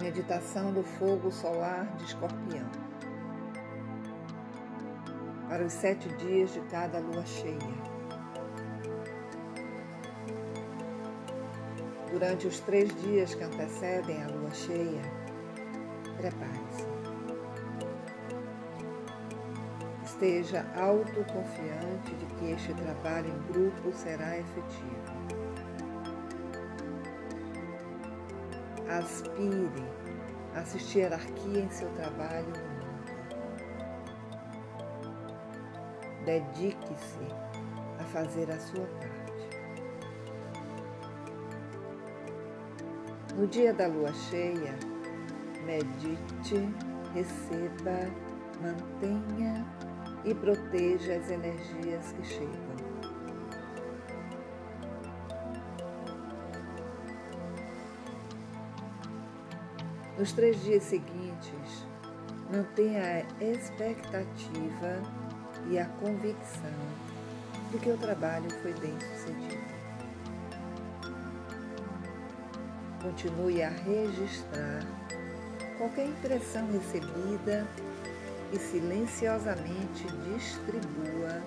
Meditação do fogo solar de escorpião. Para os sete dias de cada lua cheia. Durante os três dias que antecedem a lua cheia, prepare-se. Esteja autoconfiante de que este trabalho em grupo será efetivo. Aspire a assistir hierarquia em seu trabalho mundo. Dedique-se a fazer a sua parte. No dia da lua cheia, medite, receba, mantenha e proteja as energias que chegam. Nos três dias seguintes, mantenha a expectativa e a convicção de que o trabalho foi bem sucedido. Continue a registrar qualquer impressão recebida e silenciosamente distribua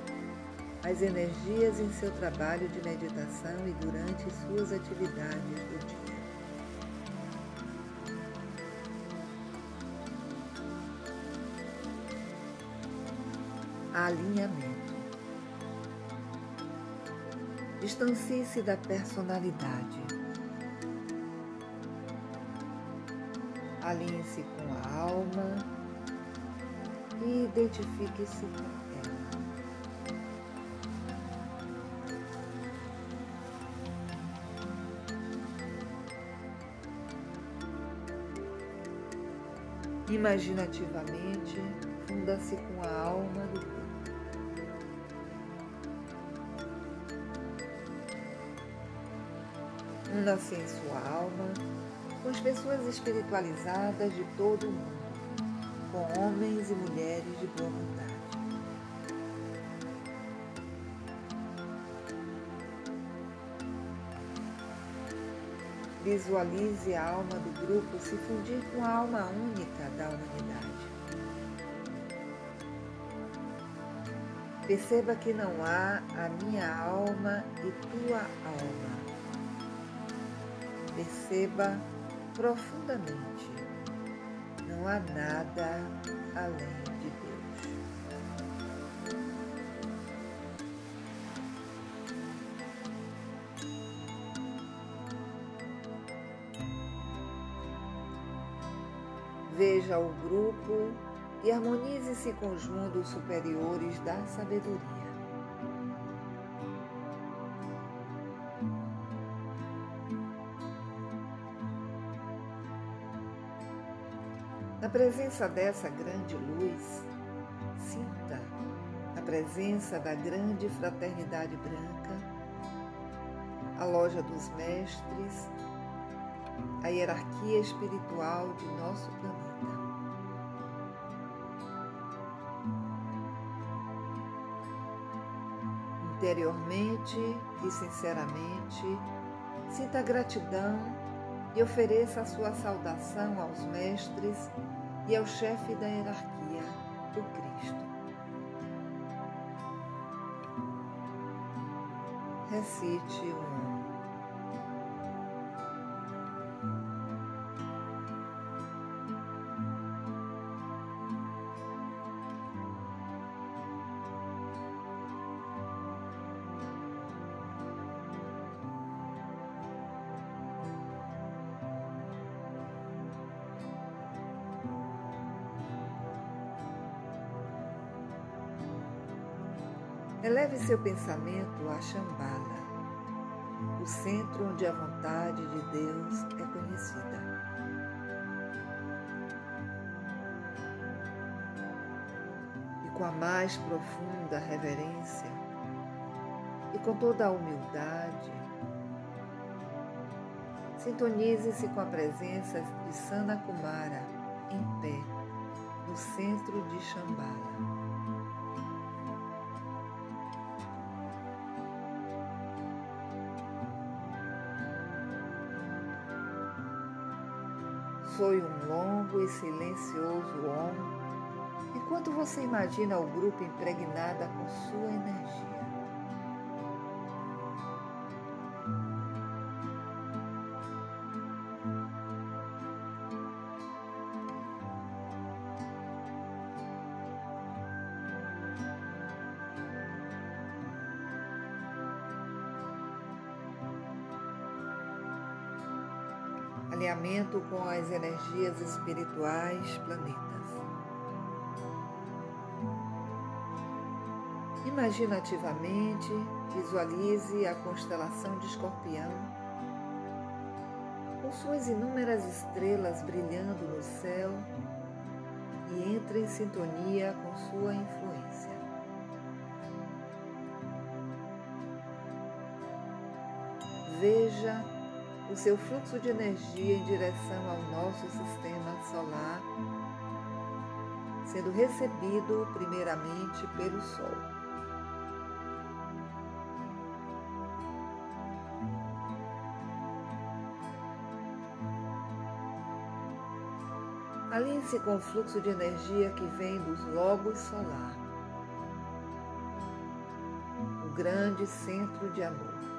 as energias em seu trabalho de meditação e durante suas atividades do dia. Alinhamento. Distancie-se da personalidade. Alinhe-se com a alma e identifique-se com. Imaginativamente, funda-se com a alma do em sua alma com as pessoas espiritualizadas de todo o mundo, com homens e mulheres de boa vontade. Visualize a alma do grupo se fundir com a alma única da humanidade. Perceba que não há a minha alma e tua alma Perceba profundamente. Não há nada além de Deus. Veja o grupo e harmonize-se com os mundos superiores da sabedoria. Na presença dessa grande luz, sinta a presença da grande fraternidade branca, a loja dos mestres, a hierarquia espiritual de nosso planeta. Interiormente e sinceramente, sinta gratidão e ofereça a sua saudação aos mestres e ao chefe da hierarquia, o Cristo. Recite um Eleve seu pensamento a Shambhala, o centro onde a vontade de Deus é conhecida. E com a mais profunda reverência e com toda a humildade, sintonize-se com a presença de Sana Kumara em pé, no centro de Shambhala. Soe um longo e silencioso om, enquanto você imagina o grupo impregnada com sua energia. Alinhamento com as energias espirituais planetas. Imaginativamente, visualize a constelação de Escorpião com suas inúmeras estrelas brilhando no céu e entre em sintonia com sua influência. Veja o seu fluxo de energia em direção ao nosso sistema solar, sendo recebido primeiramente pelo Sol. Alinhe-se com o fluxo de energia que vem dos lobos solar, o grande centro de amor.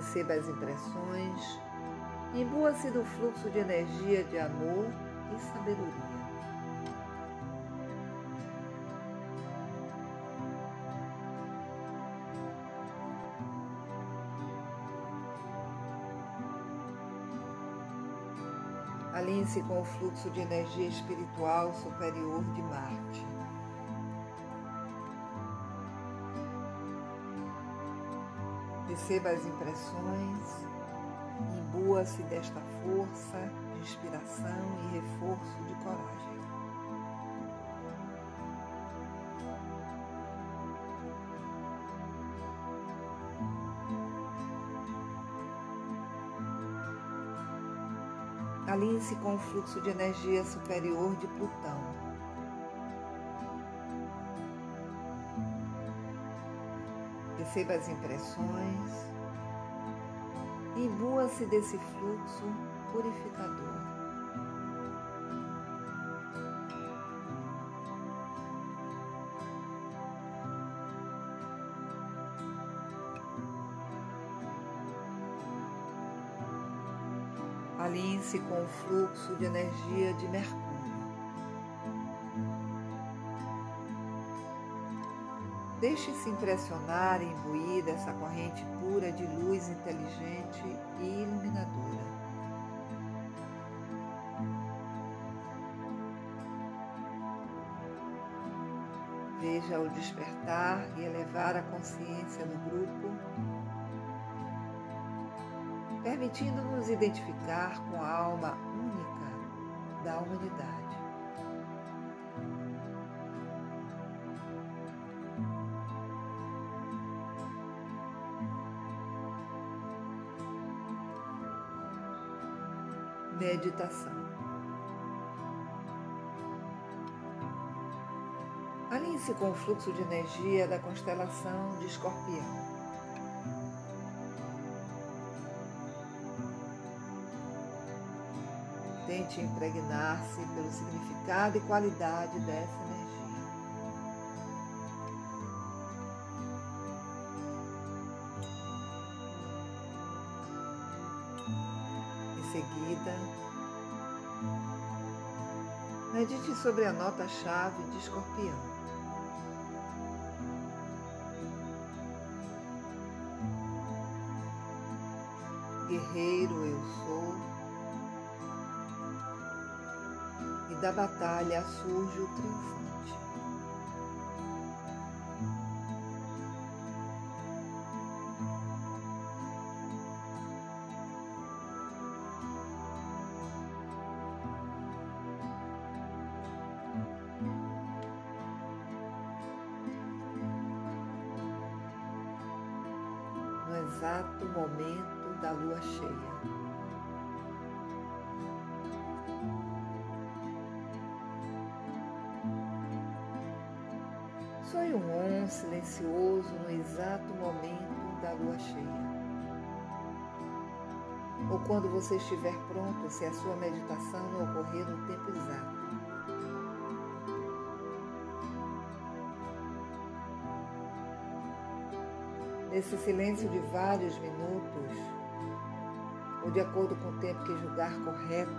Receba as impressões, imbua-se do fluxo de energia de amor e sabedoria. Alinhe-se com o fluxo de energia espiritual superior de Marte. Receba as impressões, imbua-se desta força de inspiração e reforço de coragem. Alinhe-se com o fluxo de energia superior de Plutão. Receba as impressões, imbua-se desse fluxo purificador. Alinhe-se com o fluxo de energia de Mercúrio. Deixe-se impressionar e imbuir dessa corrente pura de luz inteligente e iluminadora. Veja o despertar e elevar a consciência no grupo, permitindo-nos identificar com a alma única da humanidade. Meditação. Alinhe-se com o fluxo de energia da constelação de Escorpião. Tente impregnar-se pelo significado e qualidade dessa energia. Seguida, medite sobre a nota-chave de escorpião. Guerreiro eu sou, e da batalha surge o triunfante. Exato momento da lua cheia. Soe um om silencioso no exato momento da lua cheia. ou quando você estiver pronto, se a sua meditação não ocorrer no tempo exato. Nesse silêncio de vários minutos, ou de acordo com o tempo que julgar correto,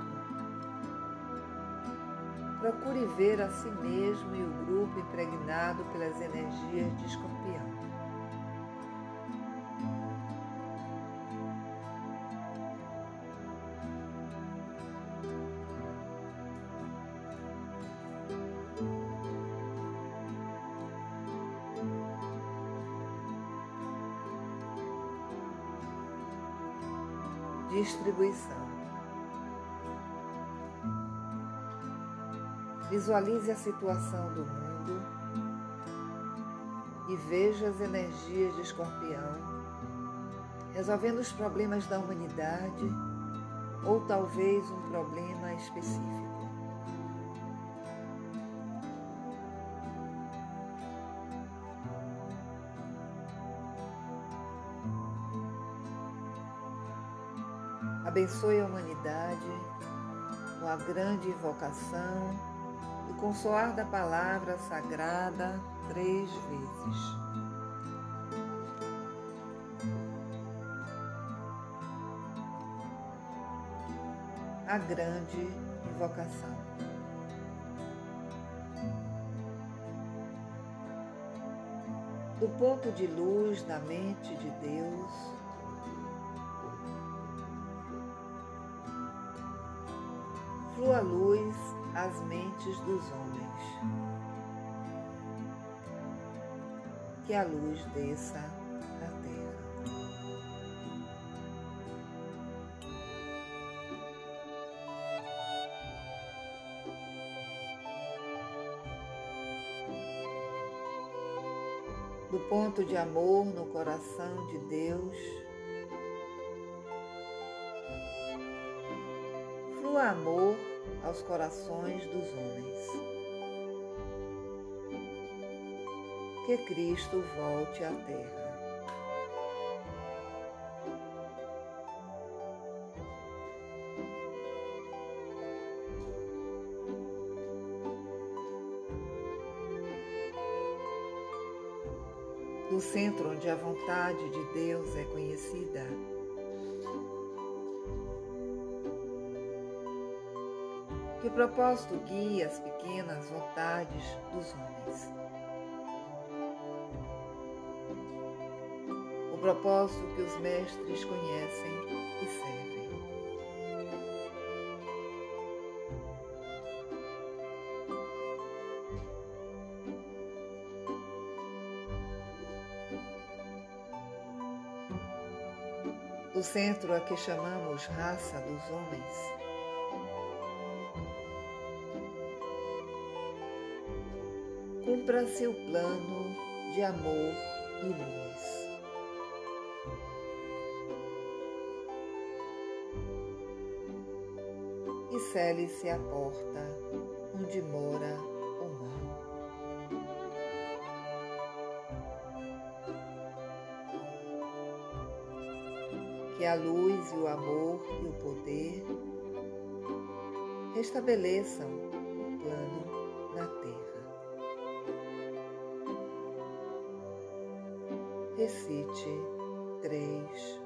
procure ver a si mesmo e o grupo impregnado pelas energias de escorpião. Visualize a situação do mundo e veja as energias de escorpião resolvendo os problemas da humanidade ou talvez um problema específico. Abençoe a humanidade com a grande invocação e com o soar da palavra sagrada três vezes. A grande invocação. Do ponto de luz da mente de Deus, flua luz às mentes dos homens. Que a luz desça na terra. Do ponto de amor no coração de Deus, flua amor aos corações dos homens. Que Cristo volte à terra. Do centro onde a vontade de Deus é conhecida, que o propósito guie as pequenas vontades dos homens. O propósito que os mestres conhecem e servem. Do centro a que chamamos raça dos homens, cumpra seu plano de amor e luz. E cele-se a porta onde mora o mal. Que a luz e o amor e o poder restabeleçam recite três